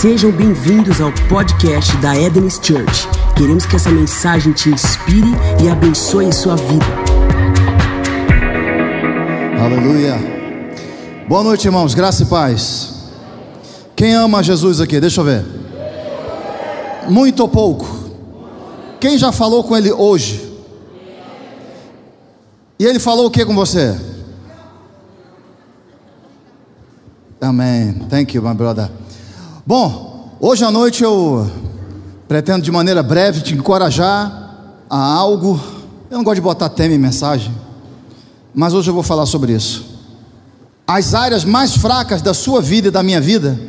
Sejam bem-vindos ao podcast da Eden's Church. Queremos que essa mensagem te inspire e abençoe sua vida. Aleluia. Boa noite, irmãos. Graça e paz. Quem ama Jesus aqui? Deixa eu ver. Muito ou pouco? Quem já falou com ele hoje? E ele falou o que com você? Amém. Thank you, my brother. Bom, hoje à noite eu pretendo de maneira breve te encorajar a algo. Eu não gosto de botar tema em mensagem, mas hoje eu vou falar sobre isso. As áreas mais fracas da sua vida e da minha vida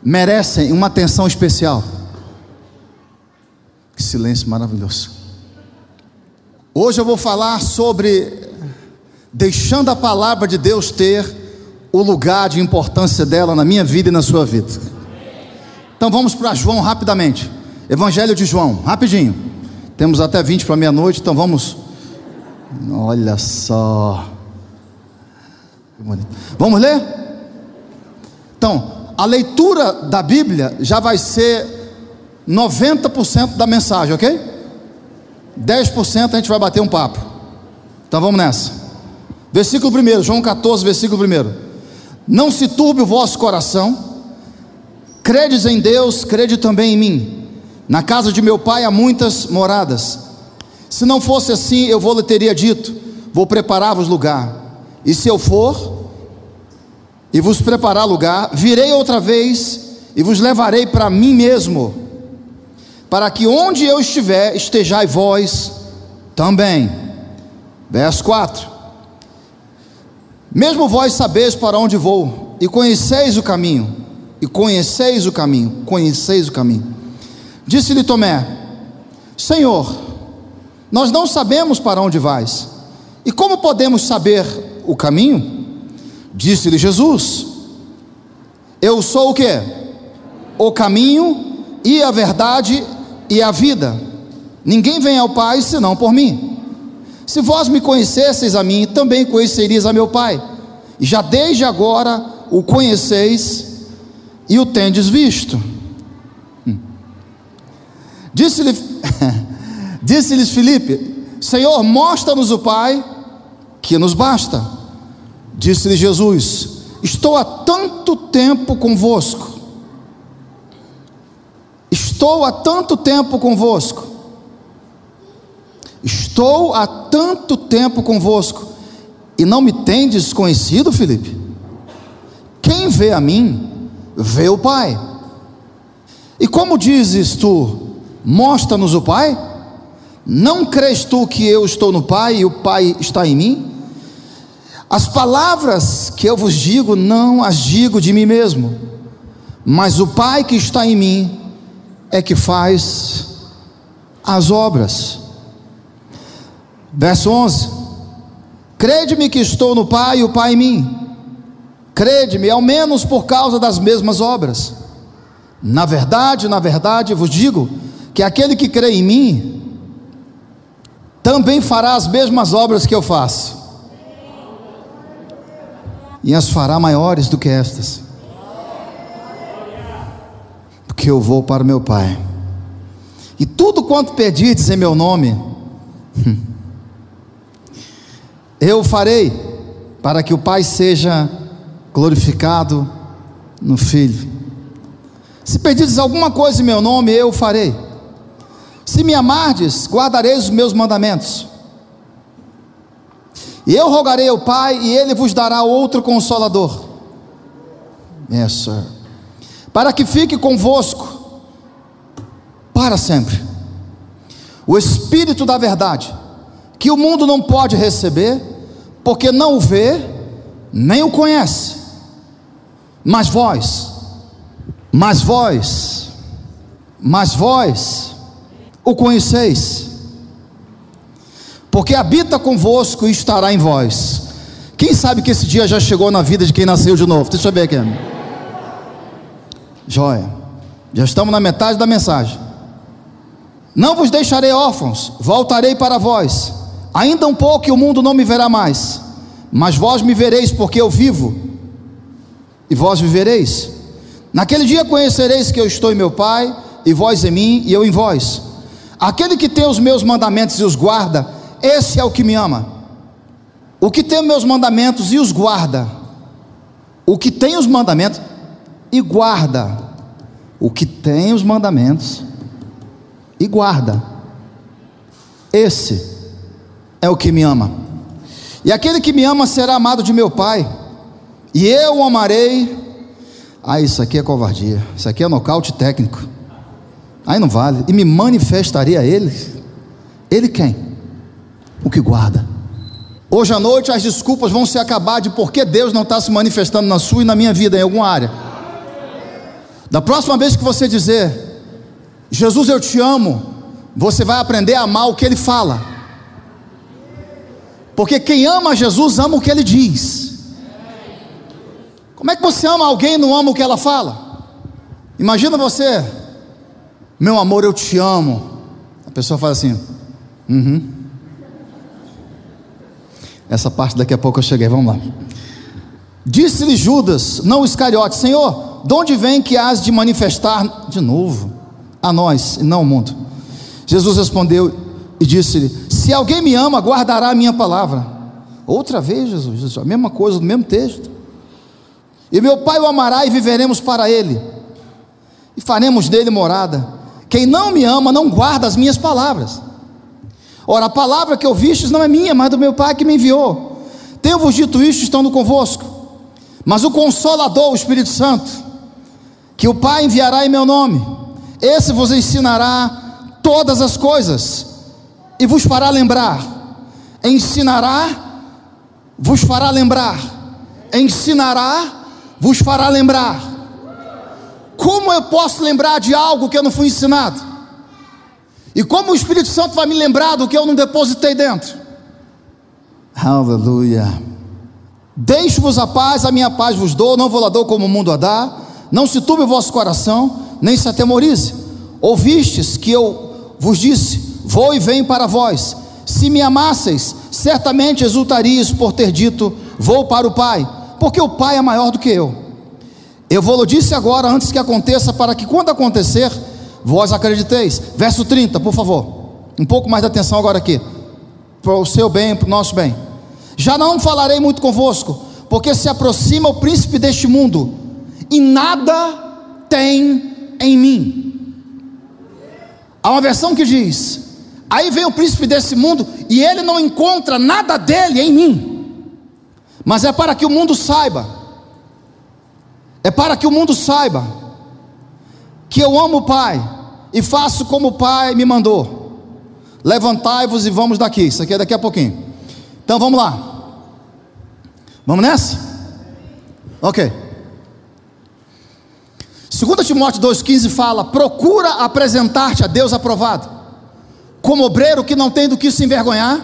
merecem uma atenção especial. Que silêncio maravilhoso. Hoje eu vou falar sobre deixando a palavra de Deus ter o lugar de importância dela na minha vida e na sua vida. Então vamos para João rapidamente. Evangelho de João, rapidinho. Temos até 20 para meia-noite, então vamos. Olha só. Vamos ler? Então, a leitura da Bíblia já vai ser 90% da mensagem, ok? 10% a gente vai bater um papo. Então vamos nessa. Versículo 1, João 14, versículo 1. Não se turbe o vosso coração. Credes em Deus, crede também em mim. Na casa de meu pai há muitas moradas. Se não fosse assim, eu vou lhe teria dito: Vou preparar-vos lugar. E se eu for e vos preparar lugar, virei outra vez e vos levarei para mim mesmo, para que onde eu estiver, estejai vós também. Verso 4: mesmo vós sabeis para onde vou, e conheceis o caminho, e conheceis o caminho, conheceis o caminho. Disse-lhe Tomé: Senhor, nós não sabemos para onde vais, e como podemos saber o caminho? Disse-lhe Jesus: Eu sou o que? O caminho e a verdade e a vida. Ninguém vem ao Pai senão por mim. Se vós me conhecesseis a mim, também conheceríeis a meu Pai. E já desde agora o conheceis e o tendes visto. Hum. Disse-lhe, disse-lhes Filipe: Senhor, mostra-nos o Pai, que nos basta. Disse-lhe Jesus: Estou há tanto tempo convosco. Estou há tanto tempo convosco Estou há tanto tempo convosco e não me tendes conhecido, Felipe? Quem vê a mim, vê o Pai. E como dizes tu, mostra-nos o Pai? Não crês tu que eu estou no Pai e o Pai está em mim? As palavras que eu vos digo, não as digo de mim mesmo, mas o Pai que está em mim é que faz as obras. Verso 11: Crede-me que estou no Pai e o Pai em mim. Crede-me, ao menos por causa das mesmas obras. Na verdade, na verdade, vos digo que aquele que crê em mim também fará as mesmas obras que eu faço, e as fará maiores do que estas, porque eu vou para o meu Pai. E tudo quanto pedirdes em meu nome, Eu farei para que o Pai seja glorificado no Filho. Se pedires alguma coisa em meu nome, eu farei. Se me amardes, guardareis os meus mandamentos. E eu rogarei ao Pai, e Ele vos dará outro consolador. Yes, sir. Para que fique convosco para sempre. O Espírito da Verdade, que o mundo não pode receber, porque não o vê, nem o conhece. Mas vós, mas vós, mas vós o conheceis, porque habita convosco e estará em vós. Quem sabe que esse dia já chegou na vida de quem nasceu de novo? Deixa eu ver aqui. Joia. Já estamos na metade da mensagem. Não vos deixarei órfãos, voltarei para vós. Ainda um pouco e o mundo não me verá mais, mas vós me vereis, porque eu vivo, e vós vivereis. Naquele dia conhecereis que eu estou em meu Pai, e vós em mim, e eu em vós. Aquele que tem os meus mandamentos e os guarda, esse é o que me ama. O que tem os meus mandamentos e os guarda, o que tem os mandamentos e guarda, o que tem os mandamentos e guarda, esse é o que me ama. E aquele que me ama será amado de meu Pai, e eu o amarei. Ah, isso aqui é covardia, isso aqui é nocaute técnico. Aí não vale. E me manifestaria a ele. Ele quem? O que guarda. Hoje à noite as desculpas vão se acabar de por que Deus não está se manifestando na sua e na minha vida em alguma área. Da próxima vez que você dizer, Jesus eu te amo, você vai aprender a amar o que ele fala. Porque quem ama Jesus ama o que ele diz. Como é que você ama alguém e não ama o que ela fala? Imagina você meu amor, eu te amo. A pessoa fala assim: Uhum. Essa parte daqui a pouco eu cheguei, vamos lá. Disse-lhe Judas, não Iscariote: Senhor, de onde vem que has de manifestar de novo a nós e não ao mundo? Jesus respondeu e disse-lhe: Se alguém me ama, guardará a minha palavra. Outra vez, Jesus, a mesma coisa, no mesmo texto. E meu Pai o amará e viveremos para ele, e faremos dele morada. Quem não me ama não guarda as minhas palavras. Ora, a palavra que ouvistes não é minha, mas do meu Pai que me enviou. Tenho-vos dito isto estando convosco. Mas o Consolador, o Espírito Santo, que o Pai enviará em meu nome, esse vos ensinará todas as coisas e vos fará lembrar. Ensinará, vos fará lembrar. Ensinará, vos fará lembrar como eu posso lembrar de algo que eu não fui ensinado? E como o Espírito Santo vai me lembrar do que eu não depositei dentro? Aleluia. Deixo-vos a paz, a minha paz vos dou, não vou lá dou como o mundo a dá. Não se turbe o vosso coração, nem se atemorize. Ouvistes que eu vos disse: Vou e venho para vós. Se me amasseis, certamente exultarias por ter dito: Vou para o Pai, porque o Pai é maior do que eu. Eu vou disse agora, antes que aconteça, para que quando acontecer, vós acrediteis. Verso 30, por favor. Um pouco mais de atenção agora aqui. Para o seu bem, para o nosso bem. Já não falarei muito convosco, porque se aproxima o príncipe deste mundo, e nada tem em mim. Há uma versão que diz: Aí vem o príncipe desse mundo, e ele não encontra nada dele em mim. Mas é para que o mundo saiba é para que o mundo saiba que eu amo o Pai e faço como o Pai me mandou. Levantai-vos e vamos daqui. Isso aqui é daqui a pouquinho. Então vamos lá. Vamos nessa? Ok. 2 Timóteo 2,15 fala: procura apresentar-te a Deus aprovado, como obreiro que não tem do que se envergonhar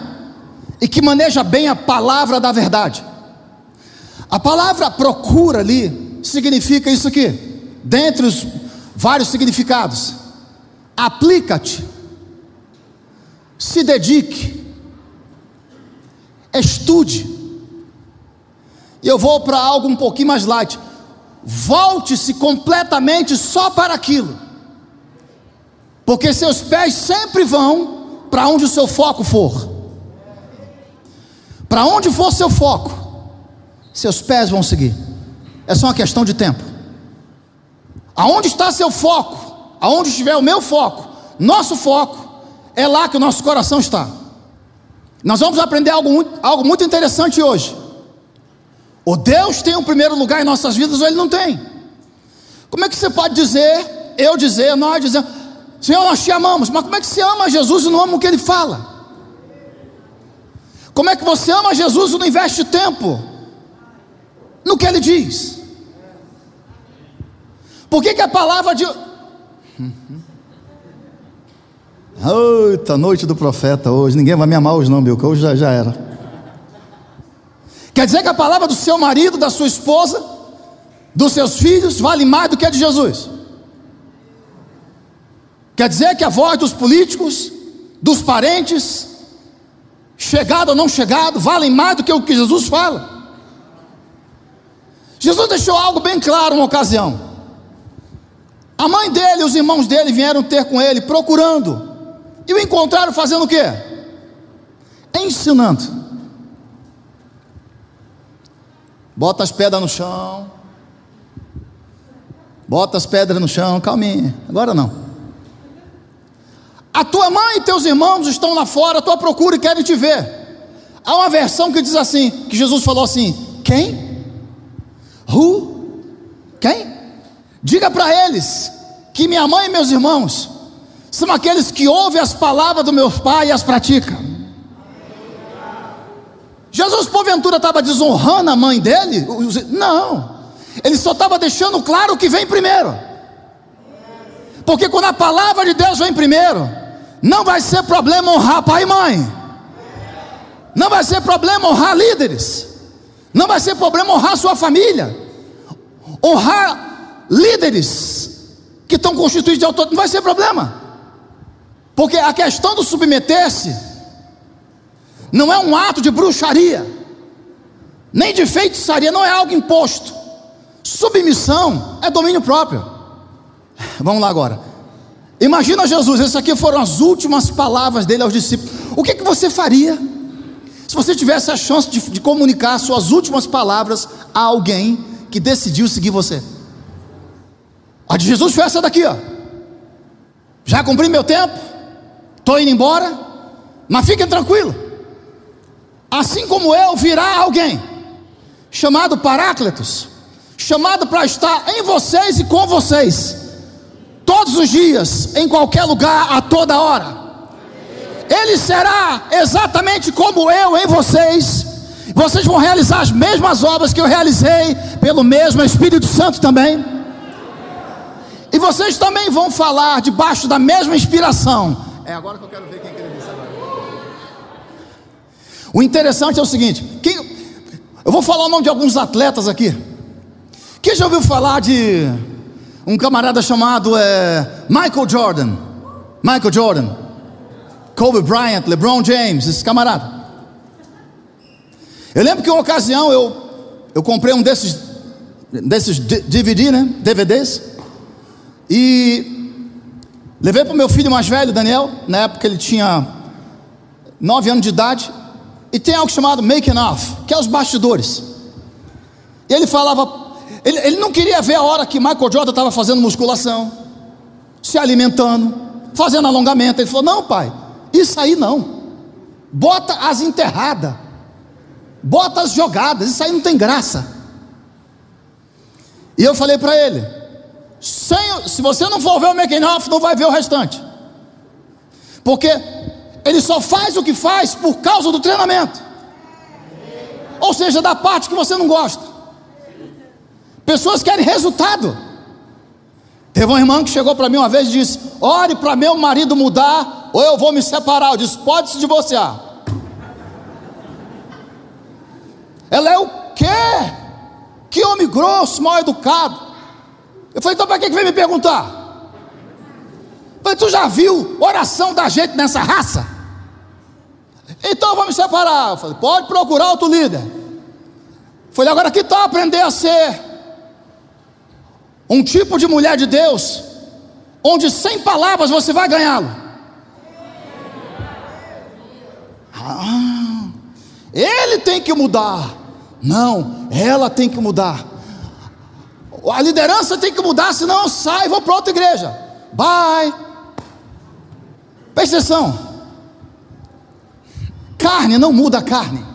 e que maneja bem a palavra da verdade. A palavra procura ali significa isso aqui, dentre os vários significados. Aplica-te, se dedique, estude. E eu vou para algo um pouquinho mais light. Volte-se completamente só para aquilo, porque seus pés sempre vão para onde o seu foco for. Para onde for seu foco, seus pés vão seguir. É só uma questão de tempo. Aonde está seu foco? Aonde estiver o meu foco, nosso foco, é lá que o nosso coração está. Nós vamos aprender algo muito, algo muito interessante hoje. O Deus tem o um primeiro lugar em nossas vidas ou ele não tem? Como é que você pode dizer, eu dizer, nós dizer, Senhor, nós te amamos, mas como é que você ama Jesus e não ama o que ele fala? Como é que você ama Jesus e não investe tempo no que ele diz? Por que, que a palavra de. Eita, noite do profeta hoje. Ninguém vai me amar hoje, não, meu, que hoje já, já era. Quer dizer que a palavra do seu marido, da sua esposa, dos seus filhos, vale mais do que a de Jesus. Quer dizer que a voz dos políticos, dos parentes, chegado ou não chegado, valem mais do que o que Jesus fala. Jesus deixou algo bem claro uma ocasião. A mãe dele e os irmãos dele vieram ter com ele, procurando. E o encontraram fazendo o quê? Ensinando. Bota as pedras no chão. Bota as pedras no chão, calminha. Agora não. A tua mãe e teus irmãos estão lá fora, a tua procura e querem te ver. Há uma versão que diz assim: que Jesus falou assim: quem? Who? Quem? Diga para eles que minha mãe e meus irmãos são aqueles que ouvem as palavras do meu pai e as praticam. Jesus, porventura, estava desonrando a mãe dele? Não, ele só estava deixando claro o que vem primeiro. Porque quando a palavra de Deus vem primeiro, não vai ser problema honrar pai e mãe. Não vai ser problema honrar líderes. Não vai ser problema honrar sua família. Honrar líderes que estão constituídos de autoridade. Não vai ser problema. Porque a questão do submeter-se não é um ato de bruxaria, nem de feitiçaria, não é algo imposto. Submissão é domínio próprio. Vamos lá agora. Imagina Jesus, essas aqui foram as últimas palavras dele aos discípulos. O que, que você faria se você tivesse a chance de, de comunicar suas últimas palavras a alguém que decidiu seguir você? A de Jesus foi essa daqui, ó. Já cumpri meu tempo, estou indo embora, mas fiquem tranquilo. Assim como eu, virá alguém chamado Paráclitos, chamado para estar em vocês e com vocês todos os dias, em qualquer lugar, a toda hora. Ele será exatamente como eu em vocês. Vocês vão realizar as mesmas obras que eu realizei, pelo mesmo Espírito Santo também. E vocês também vão falar debaixo da mesma inspiração. É agora que eu quero ver quem acredita agora. O interessante é o seguinte: quem, eu vou falar o nome de alguns atletas aqui. Quem já ouviu falar de um camarada chamado é, Michael Jordan. Michael Jordan. Kobe Bryant, LeBron James, esse camarada. Eu lembro que uma ocasião eu, eu comprei um desses, desses DVD, né? DVDs. E levei para o meu filho mais velho, Daniel. Na época ele tinha 9 anos de idade. E tem algo chamado Making Off, que é os bastidores. E ele falava ele, ele não queria ver a hora que Michael Jordan estava fazendo musculação, se alimentando, fazendo alongamento. Ele falou: Não, pai, isso aí não. Bota as enterradas, bota as jogadas, isso aí não tem graça. E eu falei para ele: se você não for ver o making off, não vai ver o restante. Porque ele só faz o que faz por causa do treinamento. Ou seja, da parte que você não gosta. Pessoas querem resultado. Teve uma irmã que chegou para mim uma vez e disse: Ore para meu marido mudar, ou eu vou me separar. Eu disse: Pode se divorciar. Ela é o quê? Que homem grosso, mal educado. Eu falei: Então para que vem me perguntar? Eu falei: Tu já viu oração da gente nessa raça? Então me separar. Eu falei: Pode procurar outro líder. Eu falei: Agora que tal aprender a ser um tipo de mulher de Deus, onde sem palavras você vai ganhá-lo. Ah, ele tem que mudar. Não, ela tem que mudar. A liderança tem que mudar, senão eu saio e vou para outra igreja. Bye. Presta atenção. Carne não muda a carne.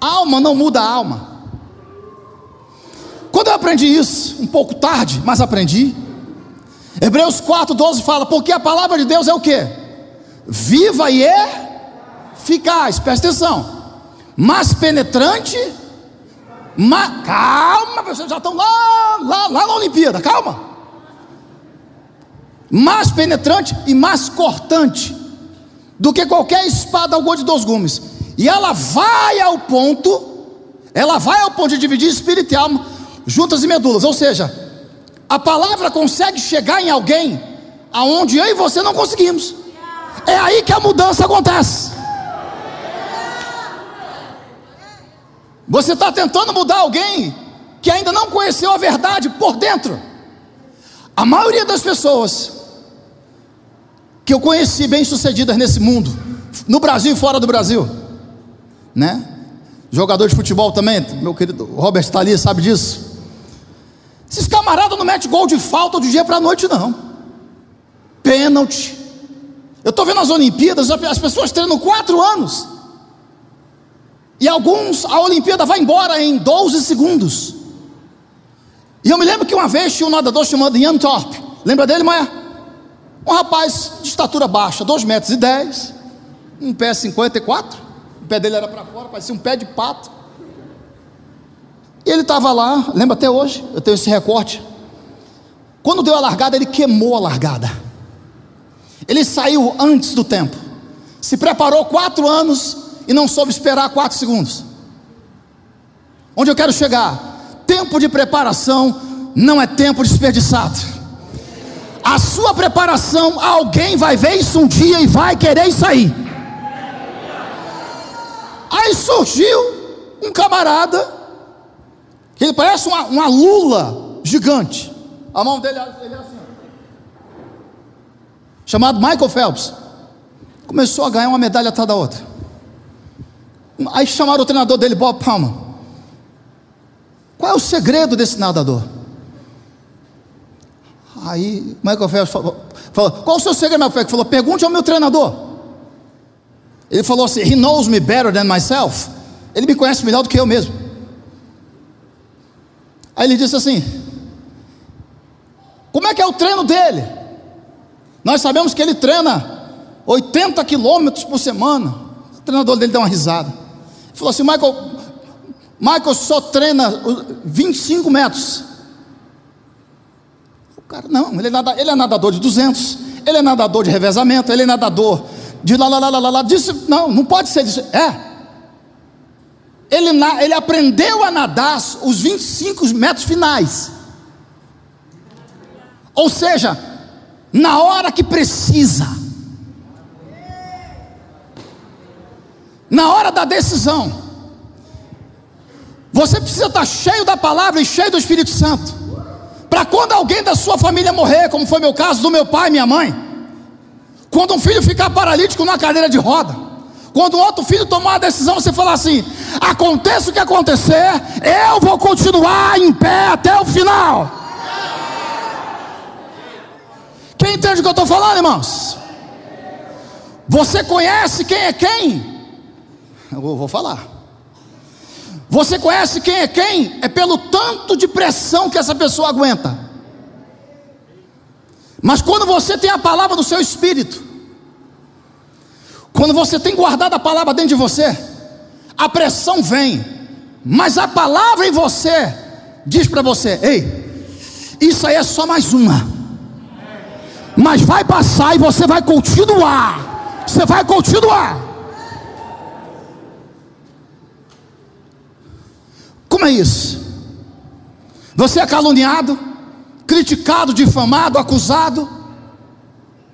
Alma não muda a alma. Quando eu aprendi isso, um pouco tarde, mas aprendi. Hebreus 4,12 fala: Porque a palavra de Deus é o que? Viva e eficaz, presta atenção. Mas penetrante, ma... calma, vocês já estão lá, lá, lá na Olimpíada, calma. Mais penetrante e mais cortante do que qualquer espada ao de dois gumes. E ela vai ao ponto, ela vai ao ponto de dividir espírito e alma, juntas e medulas, ou seja, a palavra consegue chegar em alguém aonde eu e você não conseguimos. É aí que a mudança acontece. Você está tentando mudar alguém que ainda não conheceu a verdade por dentro. A maioria das pessoas que eu conheci bem-sucedidas nesse mundo, no Brasil e fora do Brasil, né? Jogador de futebol também, meu querido Robert está ali, sabe disso. Esses camaradas não metem gol de falta do dia para a noite, não. Pênalti. Eu estou vendo as Olimpíadas, as pessoas treinam quatro anos. E alguns, a Olimpíada vai embora em 12 segundos. E eu me lembro que uma vez tinha um nadador chamado Ian Thorpe. Lembra dele, mãe? Um rapaz de estatura baixa, 2 metros e 10, um pé 54, o pé dele era para fora, parecia um pé de pato. E ele estava lá, lembra até hoje, eu tenho esse recorte. Quando deu a largada, ele queimou a largada. Ele saiu antes do tempo. Se preparou quatro anos e não soube esperar quatro segundos. Onde eu quero chegar? Tempo de preparação não é tempo desperdiçado. A sua preparação, alguém vai ver isso um dia e vai querer sair. Aí surgiu um camarada ele parece uma, uma lula gigante. A mão dele, ele é assim. Chamado Michael Phelps. Começou a ganhar uma medalha atrás da outra. Aí chamaram o treinador dele, Bob Palmer. Qual é o segredo desse nadador? Aí Michael Phelps falou, falou qual é o seu segredo, Michael Phelps? Falou, pergunte ao meu treinador. Ele falou assim, he knows me better than myself. Ele me conhece melhor do que eu mesmo. Aí ele disse assim: Como é que é o treino dele? Nós sabemos que ele treina 80 quilômetros por semana. O treinador dele deu uma risada. Ele falou assim: Michael, Michael só treina 25 metros. O cara, não, ele é, nadador, ele é nadador de 200, ele é nadador de revezamento, ele é nadador de lá, lá, lá, lá, lá. Disse, não, não pode ser disso. É, ele, ele aprendeu a nadar os 25 metros finais. Ou seja, na hora que precisa, na hora da decisão, você precisa estar cheio da palavra e cheio do Espírito Santo, para quando alguém da sua família morrer, como foi meu caso do meu pai e minha mãe, quando um filho ficar paralítico na cadeira de roda, quando outro filho tomar a decisão, você falar assim: aconteça o que acontecer, eu vou continuar em pé até o final. Quem entende o que eu estou falando, irmãos? Você conhece quem é quem? Eu vou falar. Você conhece quem é quem? É pelo tanto de pressão que essa pessoa aguenta. Mas quando você tem a palavra do seu espírito, quando você tem guardado a palavra dentro de você, a pressão vem, mas a palavra em você diz para você: ei, isso aí é só mais uma, mas vai passar e você vai continuar. Você vai continuar. Como é isso? Você é caluniado, criticado, difamado, acusado,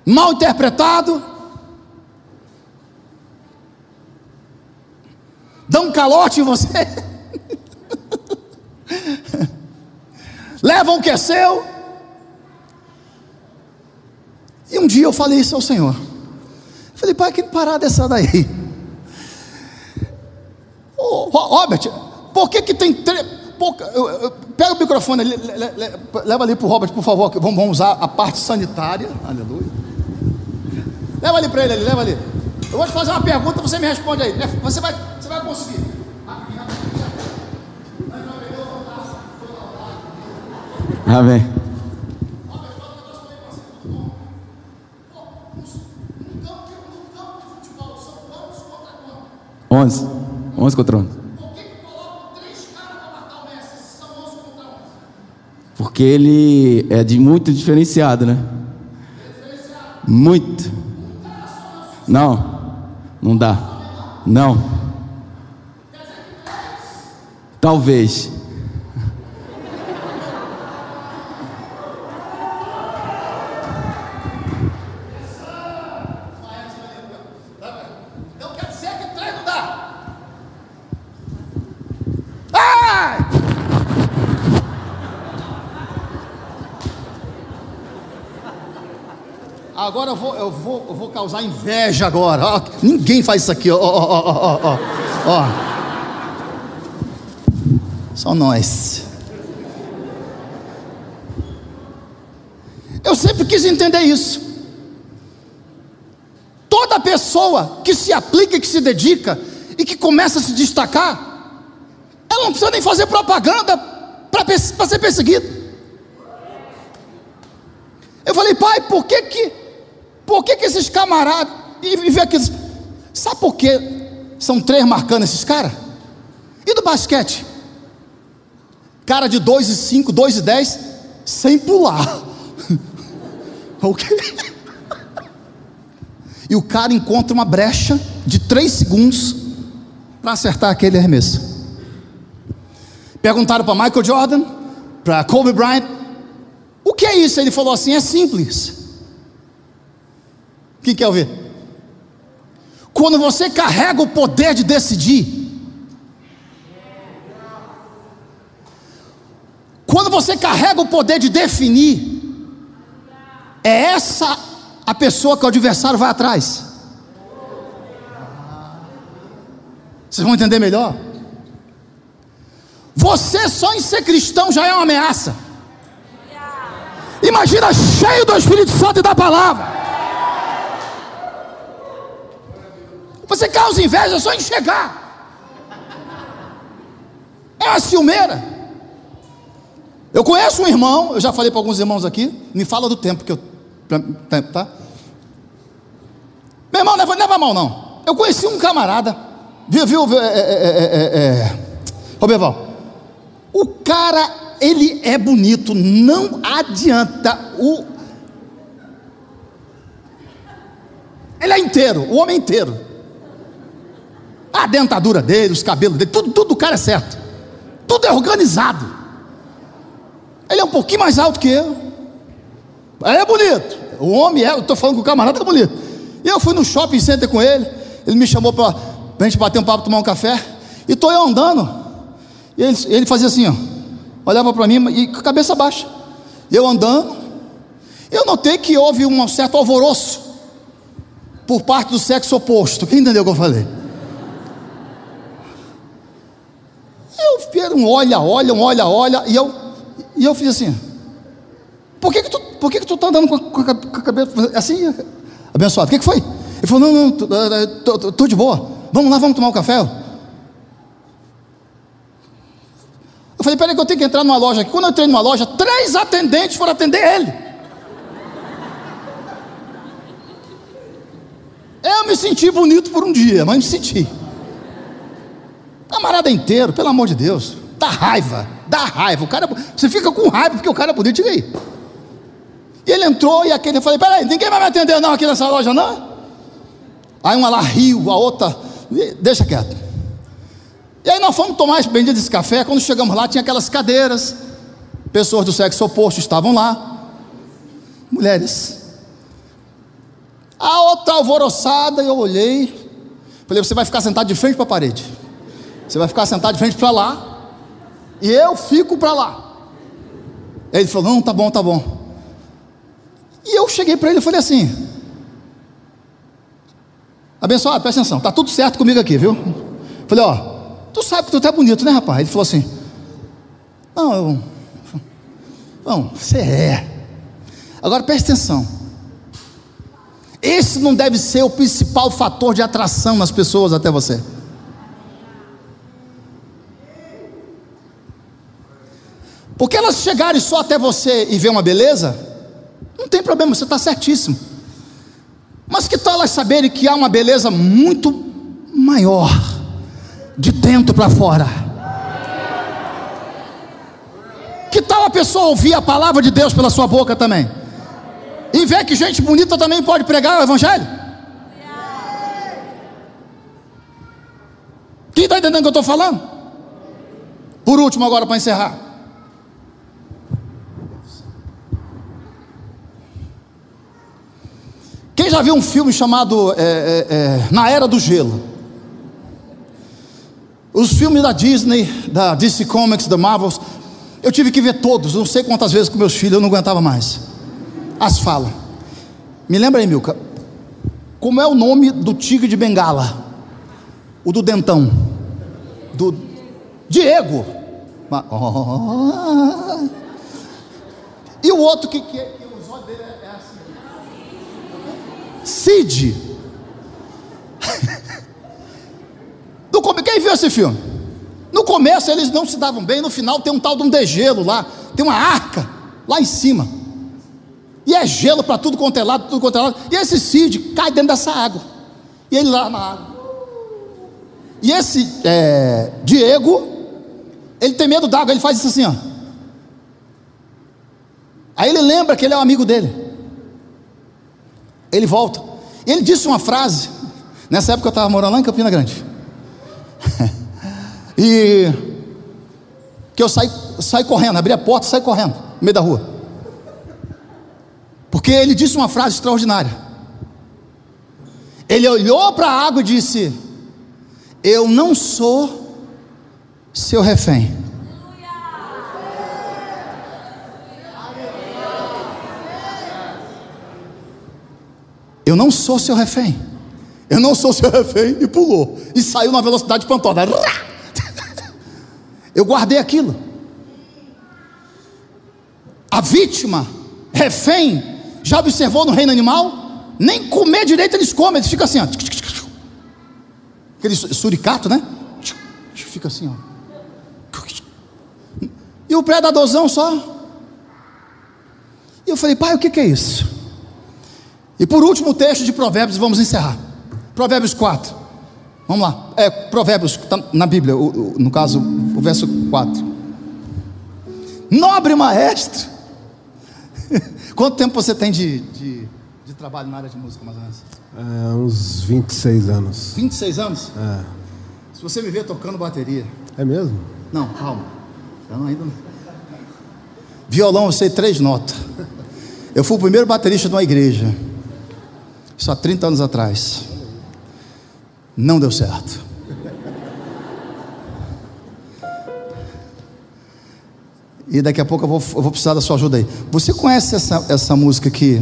mal interpretado dá um calote em você, levam o que é seu. E um dia eu falei isso ao Senhor. Eu falei, pai, que parada essa daí? Robert, por que que tem três. Pega o microfone ali, leva ali para o Robert, por favor, vamos, vamos usar a parte sanitária. Aleluia. Leva ali para ele ali, leva ali. Eu vou te fazer uma pergunta, você me responde aí. Você vai vai conseguir. Amém. Onze. Onze contra onze. Porque ele é de muito diferenciado, né? Muito. Não, não dá. Não. Talvez. Agora eu vou, eu vou, eu vou causar inveja agora. Ninguém faz isso aqui, ó, ó, ó, ó, ó. Só nós. Eu sempre quis entender isso. Toda pessoa que se aplica, que se dedica e que começa a se destacar, ela não precisa nem fazer propaganda para ser perseguida. Eu falei, pai, por que que, por que, que esses camaradas, e, e vê aqueles, sabe por que são três marcando esses caras? E do basquete? Cara de 2 e 5, 2 e 10, sem pular. o? E o cara encontra uma brecha de 3 segundos para acertar aquele arremesso. Perguntaram para Michael Jordan, para Kobe Bryant, o que é isso? Ele falou assim: é simples. Quem quer ouvir? Quando você carrega o poder de decidir, quando você carrega o poder de definir, é essa a pessoa que o adversário vai atrás. Vocês vão entender melhor? Você só em ser cristão já é uma ameaça. Imagina cheio do Espírito Santo e da palavra. Você causa inveja só em chegar. É uma ciumeira. Eu conheço um irmão, eu já falei para alguns irmãos aqui, me fala do tempo que eu. Tá? Meu irmão, leva, leva mal não. Eu conheci um camarada, viu, viu, é, é, é, é, Roberval, o cara, ele é bonito, não adianta. O... Ele é inteiro, o homem inteiro. A dentadura dele, os cabelos dele, tudo, tudo do cara é certo. Tudo é organizado. Ele é um pouquinho mais alto que eu. Ele é bonito. O homem é, eu estou falando que o camarada é bonito. E eu fui no shopping center com ele. Ele me chamou para a gente bater um papo, tomar um café. E estou eu andando. E ele, ele fazia assim, ó, olhava para mim e com a cabeça baixa. Eu andando, eu notei que houve um certo alvoroço por parte do sexo oposto. Quem entendeu o que eu falei? Um olha, olha, olha, olha, e eu, e eu fiz assim. Por que, que tu, por que, que tu tá andando com a, com a cabeça assim, abençoado? O que, que foi? Ele falou: Não, não, estou de boa. Vamos lá, vamos tomar um café. Eu falei, peraí que eu tenho que entrar numa loja aqui. Quando eu entrei numa loja, três atendentes foram atender ele. Eu me senti bonito por um dia, mas me senti. Camarada inteiro, pelo amor de Deus. Dá raiva, dá raiva. O cara, você fica com raiva porque o cara é bonito, diga aí. E ele entrou e aquele, eu falei, peraí, ninguém vai me atender não aqui nessa loja, não? Aí uma lá riu, a outra, deixa quieto. E aí nós fomos tomar esse bendito desse café. Quando chegamos lá, tinha aquelas cadeiras. Pessoas do sexo oposto estavam lá. Mulheres. A outra alvoroçada, eu olhei. Falei, você vai ficar sentado de frente para a parede. Você vai ficar sentado de frente para lá. E eu fico para lá. Ele falou, não, tá bom, tá bom. E eu cheguei para ele e falei assim: Abençoado, presta atenção, tá tudo certo comigo aqui, viu? Falei, ó, Tu sabe que tu tá bonito, né, rapaz? Ele falou assim: Não, eu. Não, você é. Agora preste atenção. Esse não deve ser o principal fator de atração nas pessoas até você. Porque elas chegarem só até você e ver uma beleza, não tem problema, você está certíssimo. Mas que tal elas saberem que há uma beleza muito maior? de dentro para fora. Que tal a pessoa ouvir a palavra de Deus pela sua boca também? E ver que gente bonita também pode pregar o Evangelho? Quem está entendendo o que eu estou falando? Por último, agora para encerrar. Quem já viu um filme chamado é, é, é, Na Era do Gelo? Os filmes da Disney, da DC Comics, da Marvel, eu tive que ver todos, não sei quantas vezes com meus filhos, eu não aguentava mais. As falas. Me lembra aí, Milka. Como é o nome do tigre de Bengala? O do dentão. Do Diego. Oh. E o outro que, que, Cid. Quem viu esse filme? No começo eles não se davam bem, no final tem um tal de um degelo lá, tem uma arca lá em cima. E é gelo para tudo quanto é lado, tudo quanto é lado. E esse Cid cai dentro dessa água. E ele lá na água. E esse é, Diego, ele tem medo d'água, ele faz isso assim, ó. Aí ele lembra que ele é um amigo dele. Ele volta. Ele disse uma frase. Nessa época eu estava morando lá em Campina Grande. e que eu saí, saí correndo, abri a porta e saí correndo, no meio da rua. Porque ele disse uma frase extraordinária. Ele olhou para a água e disse: Eu não sou seu refém. Eu não sou seu refém. Eu não sou seu refém. E pulou. E saiu na velocidade pantosa. Eu guardei aquilo. A vítima, refém, já observou no reino animal? Nem comer direito eles comem, eles ficam assim, ó. Aquele suricato, né? Fica assim, ó. E o predadorzão só. E eu falei, pai, o que, que é isso? E por último, o texto de Provérbios, vamos encerrar. Provérbios 4. Vamos lá. É, Provérbios, está na Bíblia, o, o, no caso, o verso 4. Nobre maestro. Quanto tempo você tem de, de, de, trabalho na área de música, mais ou menos? É, uns 26 anos. 26 anos? É. Se você me ver tocando bateria. É mesmo? Não, calma. Eu ainda não. Violão, eu sei três notas. Eu fui o primeiro baterista de uma igreja. Isso há 30 anos atrás. Não deu certo. E daqui a pouco eu vou, eu vou precisar da sua ajuda aí. Você conhece essa, essa música aqui?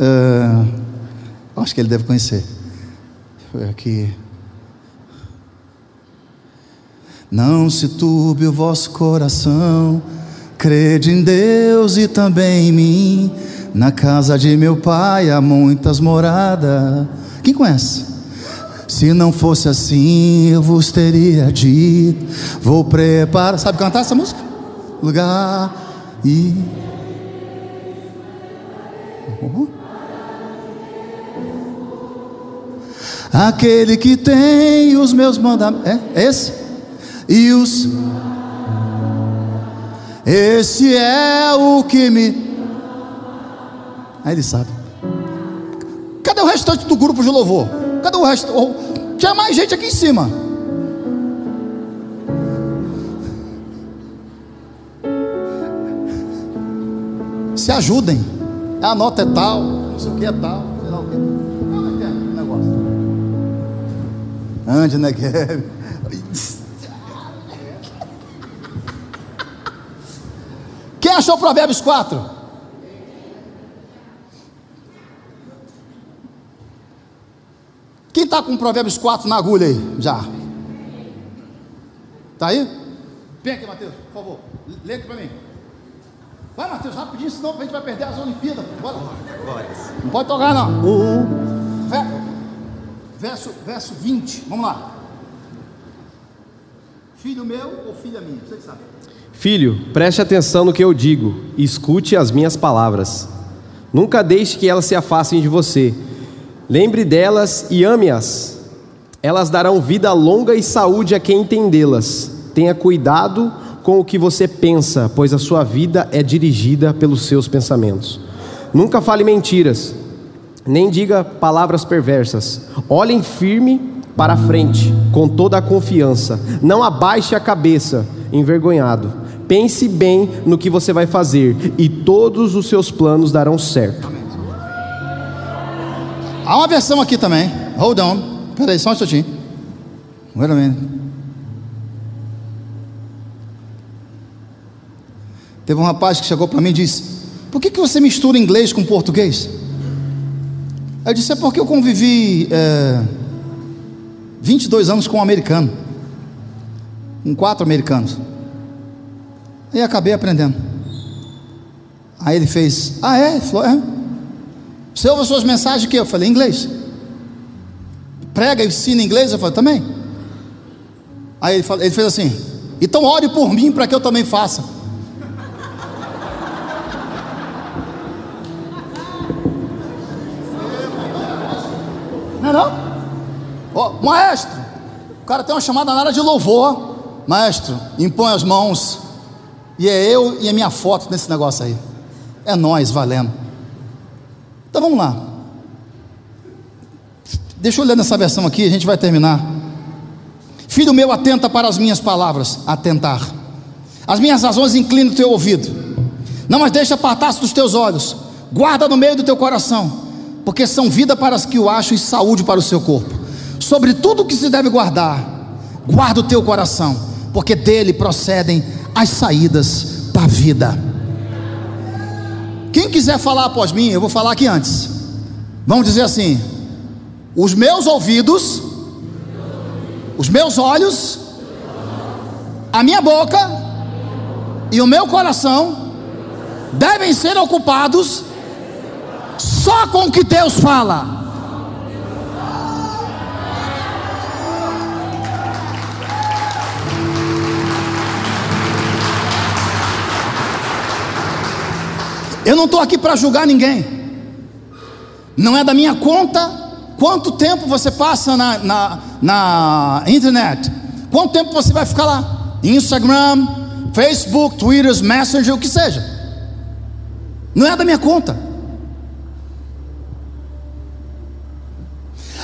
Uh, acho que ele deve conhecer. Aqui. Não se turbe o vosso coração, crede em Deus e também em mim. Na casa de meu pai há muitas moradas. Quem conhece? Se não fosse assim, eu vos teria dito. Vou preparar. Sabe cantar essa música? Lugar e. Uhum. Aquele que tem os meus mandamentos. É? é esse? E os. Esse é o que me Aí ele sabe. Cadê o restante do grupo de louvor? Cadê o resto? Tinha mais gente aqui em cima. Se ajudem. A nota é tal, não sei o que é tal, sei lá o que. Não entendo o negócio. Ande, né, achou Provérbios 4? Quem está com Provérbios 4 na agulha aí? Já. Está aí? Vem aqui, Mateus, por favor. Lê aqui para mim. Vai, Mateus, rapidinho, senão a gente vai perder as Olimpíadas. Bora. Não pode tocar, não. Um. Verso, verso 20. Vamos lá. Filho meu ou filha minha? Você que sabe. Filho, preste atenção no que eu digo e escute as minhas palavras. Nunca deixe que elas se afastem de você Lembre delas e ame-as. Elas darão vida longa e saúde a quem entendê-las. Tenha cuidado com o que você pensa, pois a sua vida é dirigida pelos seus pensamentos. Nunca fale mentiras, nem diga palavras perversas. Olhem firme para a frente, com toda a confiança. Não abaixe a cabeça, envergonhado. Pense bem no que você vai fazer, e todos os seus planos darão certo. Há uma versão aqui também. Hold on. Peraí, só um instantinho. Wait a minute. Teve um rapaz que chegou para mim e disse: Por que, que você mistura inglês com português? Eu disse: É porque eu convivi é, 22 anos com um americano, com quatro americanos. E acabei aprendendo. Aí ele fez: Ah, é? Ele falou: É. Você ouve as suas mensagens que eu falei: Inglês. Prega e ensina inglês? Eu falei: Também. Aí ele, falou, ele fez assim: Então ore por mim para que eu também faça. Não é não? Ó, maestro, o cara tem uma chamada na área de louvor. Maestro, impõe as mãos. E é eu e a minha foto nesse negócio aí. É nós valendo. Então vamos lá. Deixa eu ler nessa versão aqui, a gente vai terminar. Filho meu, atenta para as minhas palavras, atentar. As minhas razões inclina o teu ouvido. Não as deixa apartar-se dos teus olhos. Guarda no meio do teu coração, porque são vida para os que o acham e saúde para o seu corpo. Sobre tudo que se deve guardar, guarda o teu coração, porque dele procedem as saídas da vida. Quem quiser falar após mim, eu vou falar aqui antes. Vamos dizer assim: os meus ouvidos, os meus olhos, a minha boca e o meu coração devem ser ocupados só com o que Deus fala. Eu não estou aqui para julgar ninguém. Não é da minha conta quanto tempo você passa na, na, na internet. Quanto tempo você vai ficar lá? Instagram, Facebook, Twitter, Messenger, o que seja. Não é da minha conta.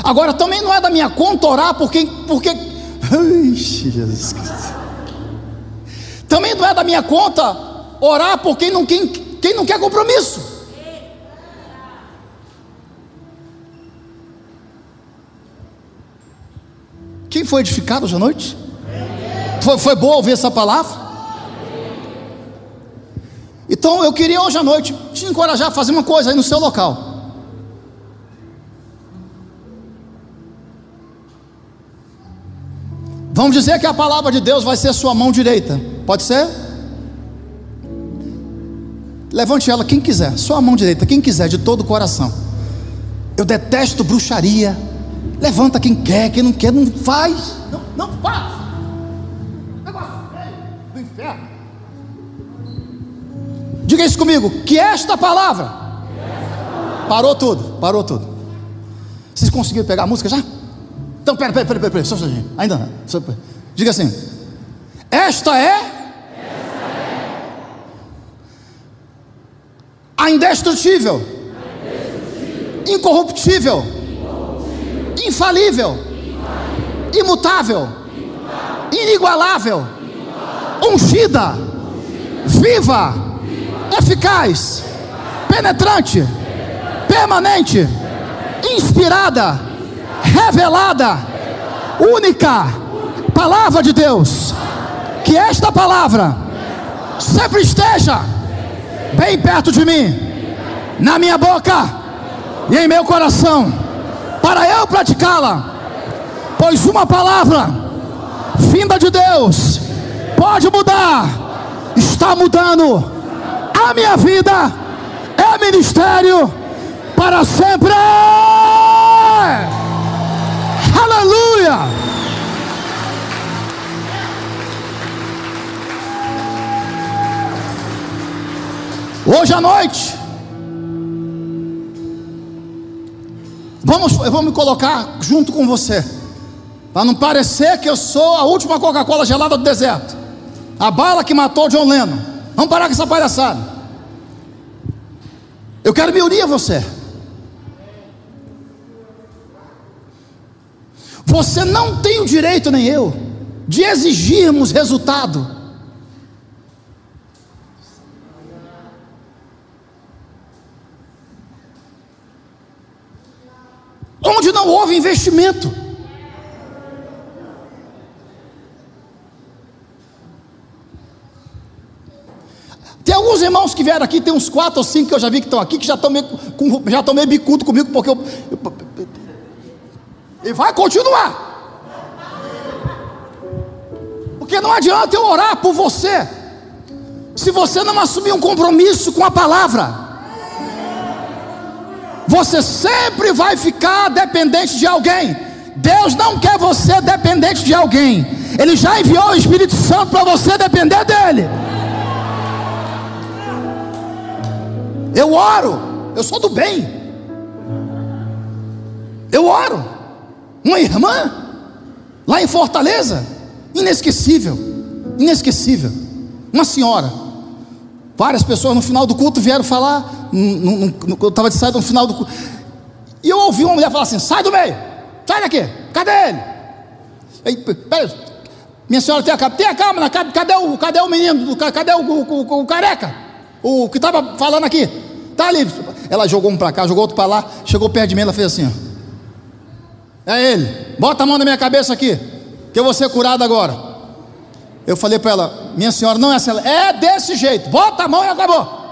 Agora também não é da minha conta orar porque porque Ai, Jesus Cristo. Também não é da minha conta orar por quem não, quem, quem não quer compromisso. Quem foi edificado hoje à noite? Foi, foi boa ouvir essa palavra? Então eu queria hoje à noite te encorajar a fazer uma coisa aí no seu local. Vamos dizer que a palavra de Deus vai ser sua mão direita. Pode ser? Levante ela quem quiser, só a mão direita, quem quiser, de todo o coração. Eu detesto bruxaria. Levanta quem quer, quem não quer, não faz. Não, não faz. Negócio do inferno. Diga isso comigo, que esta palavra. Parou tudo, parou tudo. Vocês conseguiram pegar a música já? Então, pera, pera, pera, pera, pera só um. Ainda não. Diga assim: Esta é. A indestrutível, incorruptível, infalível, imutável, inigualável, ungida, viva, eficaz, penetrante, permanente, inspirada, revelada, única. Palavra de Deus. Que esta palavra sempre esteja bem perto de mim, na minha boca e em meu coração, para eu praticá-la. Pois uma palavra vinda de Deus pode mudar, está mudando a minha vida, é ministério para sempre. Aleluia! Hoje à noite, vamos, eu vou me colocar junto com você, para não parecer que eu sou a última Coca-Cola gelada do deserto, a bala que matou John Lennon. Vamos parar com essa palhaçada. Eu quero me unir a você. Você não tem o direito, nem eu, de exigirmos resultado. Onde não houve investimento. Tem alguns irmãos que vieram aqui, tem uns quatro ou cinco que eu já vi que estão aqui, que já estão meio, com, já estão meio bicudo comigo, porque eu, eu, E vai continuar. Porque não adianta eu orar por você, se você não assumir um compromisso com a palavra. Você sempre vai ficar dependente de alguém. Deus não quer você dependente de alguém. Ele já enviou o Espírito Santo para você depender dele. Eu oro, eu sou do bem. Eu oro. Uma irmã, lá em Fortaleza, inesquecível, inesquecível. Uma senhora. Várias pessoas no final do culto vieram falar. eu estava de saída no final do culto. E eu ouvi uma mulher falar assim: sai do meio, sai daqui, cadê ele? Aí, peraí, minha senhora, tenha calma, tenha calma, cadê o, cadê o menino, cadê o, o, o, o careca? O que estava falando aqui? Tá ali. Ela jogou um para cá, jogou outro para lá, chegou perto de mim, ela fez assim: ó. É ele, bota a mão na minha cabeça aqui, que eu vou ser curado agora. Eu falei para ela: Minha senhora, não é assim, é desse jeito, bota a mão e acabou.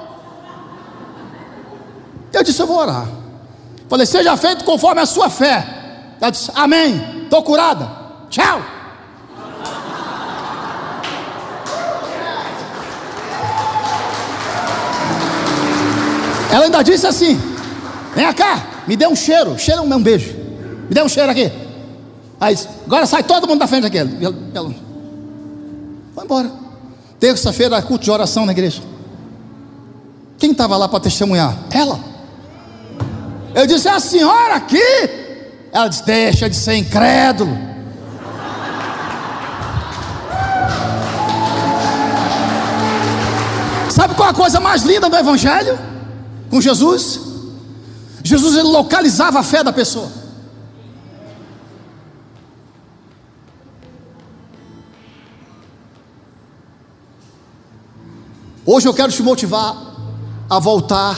Eu disse: Eu vou orar. Falei: Seja feito conforme a sua fé. Ela disse: Amém, estou curada. Tchau. Ela ainda disse assim: Vem cá, me dê um cheiro, cheira um beijo, me dê um cheiro aqui. Aí, agora sai todo mundo da frente daquele. Foi embora. Terça-feira, culto de oração na igreja. Quem estava lá para testemunhar? Ela. Eu disse: é A senhora aqui? Ela disse: Deixa de ser incrédulo. Sabe qual a coisa mais linda do Evangelho? com Jesus, Jesus ele localizava a fé da pessoa. Hoje eu quero te motivar a voltar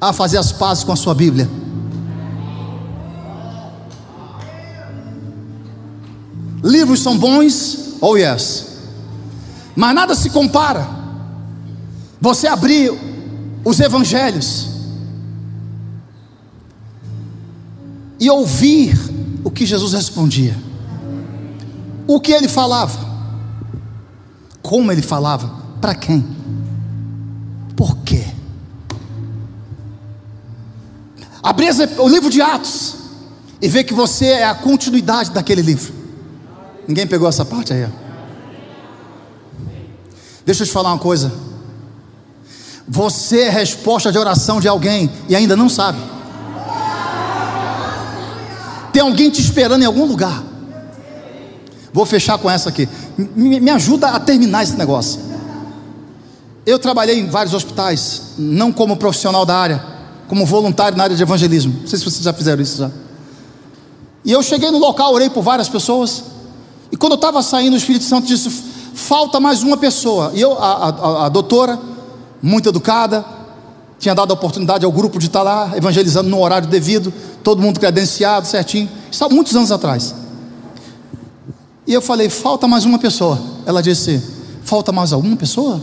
a fazer as pazes com a sua Bíblia. Livros são bons, oh yes, mas nada se compara. Você abrir os evangelhos e ouvir o que Jesus respondia, o que ele falava, como ele falava, para quem, por quê. Abrir o livro de Atos e ver que você é a continuidade daquele livro. Ninguém pegou essa parte aí. Deixa eu te falar uma coisa. Você é resposta de oração de alguém e ainda não sabe. Tem alguém te esperando em algum lugar. Vou fechar com essa aqui. Me, me ajuda a terminar esse negócio. Eu trabalhei em vários hospitais, não como profissional da área, como voluntário na área de evangelismo. Não sei se vocês já fizeram isso já. E eu cheguei no local, orei por várias pessoas. E quando eu estava saindo, o Espírito Santo disse: falta mais uma pessoa. E eu, a, a, a doutora, muito educada, tinha dado a oportunidade ao grupo de estar lá evangelizando no horário devido, todo mundo credenciado, certinho. Isso há muitos anos atrás. E eu falei: falta mais uma pessoa. Ela disse: falta mais alguma pessoa?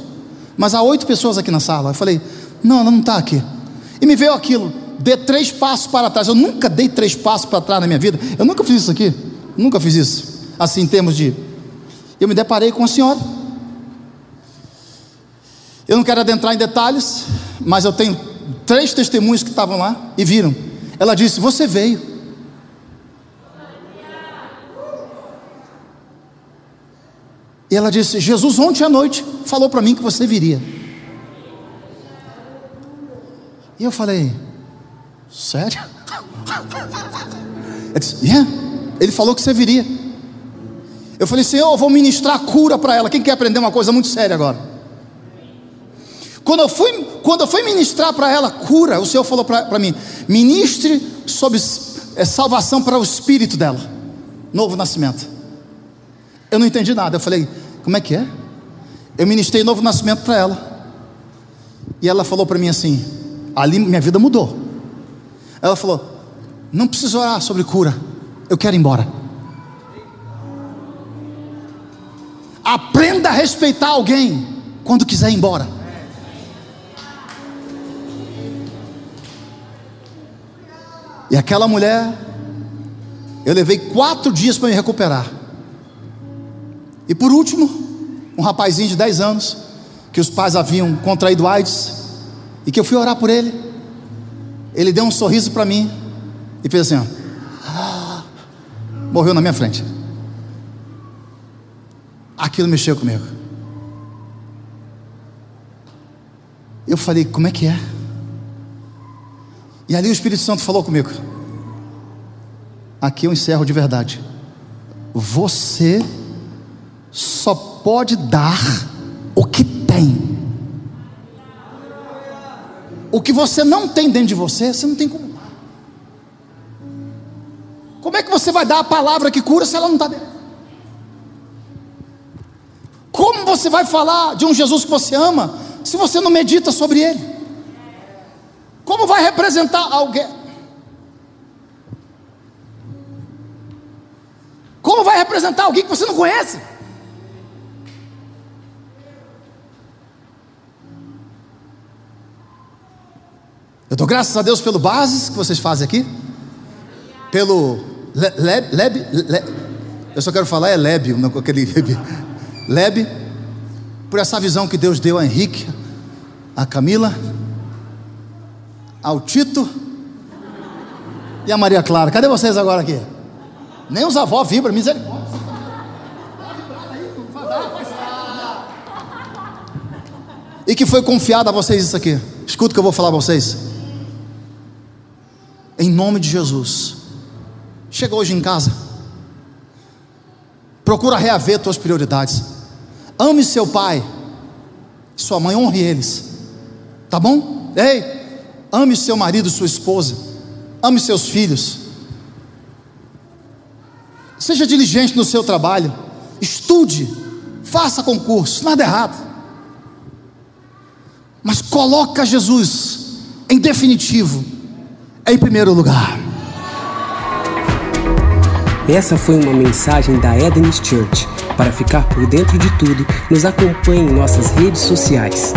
Mas há oito pessoas aqui na sala. Eu falei: não, ela não está aqui. E me veio aquilo: dê três passos para trás. Eu nunca dei três passos para trás na minha vida. Eu nunca fiz isso aqui. Nunca fiz isso. Assim, em termos de. Eu me deparei com a senhora. Eu não quero adentrar em detalhes, mas eu tenho três testemunhos que estavam lá e viram. Ela disse: Você veio. E ela disse: Jesus, ontem à noite, falou para mim que você viria. E eu falei: Sério? Ela disse: yeah. Ele falou que você viria. Eu falei: Senhor, eu vou ministrar cura para ela. Quem quer aprender uma coisa muito séria agora? Quando eu fui, quando eu fui ministrar para ela cura, o Senhor falou para mim: ministre sobre é, salvação para o espírito dela, novo nascimento. Eu não entendi nada. Eu falei: como é que é? Eu ministrei novo nascimento para ela. E ela falou para mim assim: ali minha vida mudou. Ela falou: não preciso orar sobre cura, eu quero ir embora. Aprenda a respeitar alguém quando quiser ir embora. E aquela mulher, eu levei quatro dias para me recuperar. E por último, um rapazinho de 10 anos, que os pais haviam contraído AIDS, e que eu fui orar por ele. Ele deu um sorriso para mim e fez assim: ó, morreu na minha frente. Aquilo mexeu comigo. Eu falei: como é que é? E ali o Espírito Santo falou comigo. Aqui eu encerro de verdade. Você só pode dar o que tem. O que você não tem dentro de você, você não tem como dar. Como é que você vai dar a palavra que cura se ela não está dentro? Como você vai falar de um Jesus que você ama se você não medita sobre ele? Como vai representar alguém? Como vai representar alguém que você não conhece? Eu dou graças a Deus pelo bases que vocês fazem aqui, pelo leb, eu só quero falar é leb, não aquele leb, por essa visão que Deus deu a Henrique, a Camila, ao Tito e a Maria Clara. Cadê vocês agora aqui? Nem os avós vibram, misericórdia. E que foi confiado a vocês isso aqui. Escuta o que eu vou falar para vocês. Em nome de Jesus. Chega hoje em casa. Procura reaver tuas prioridades. Ame seu pai. Sua mãe, honre eles. Tá bom? Ei, Ame seu marido, sua esposa. Ame seus filhos. Seja diligente no seu trabalho. Estude. Faça concurso. Nada errado. Mas coloca Jesus em definitivo em primeiro lugar. Essa foi uma mensagem da Eden's Church. Para ficar por dentro de tudo, nos acompanhe em nossas redes sociais.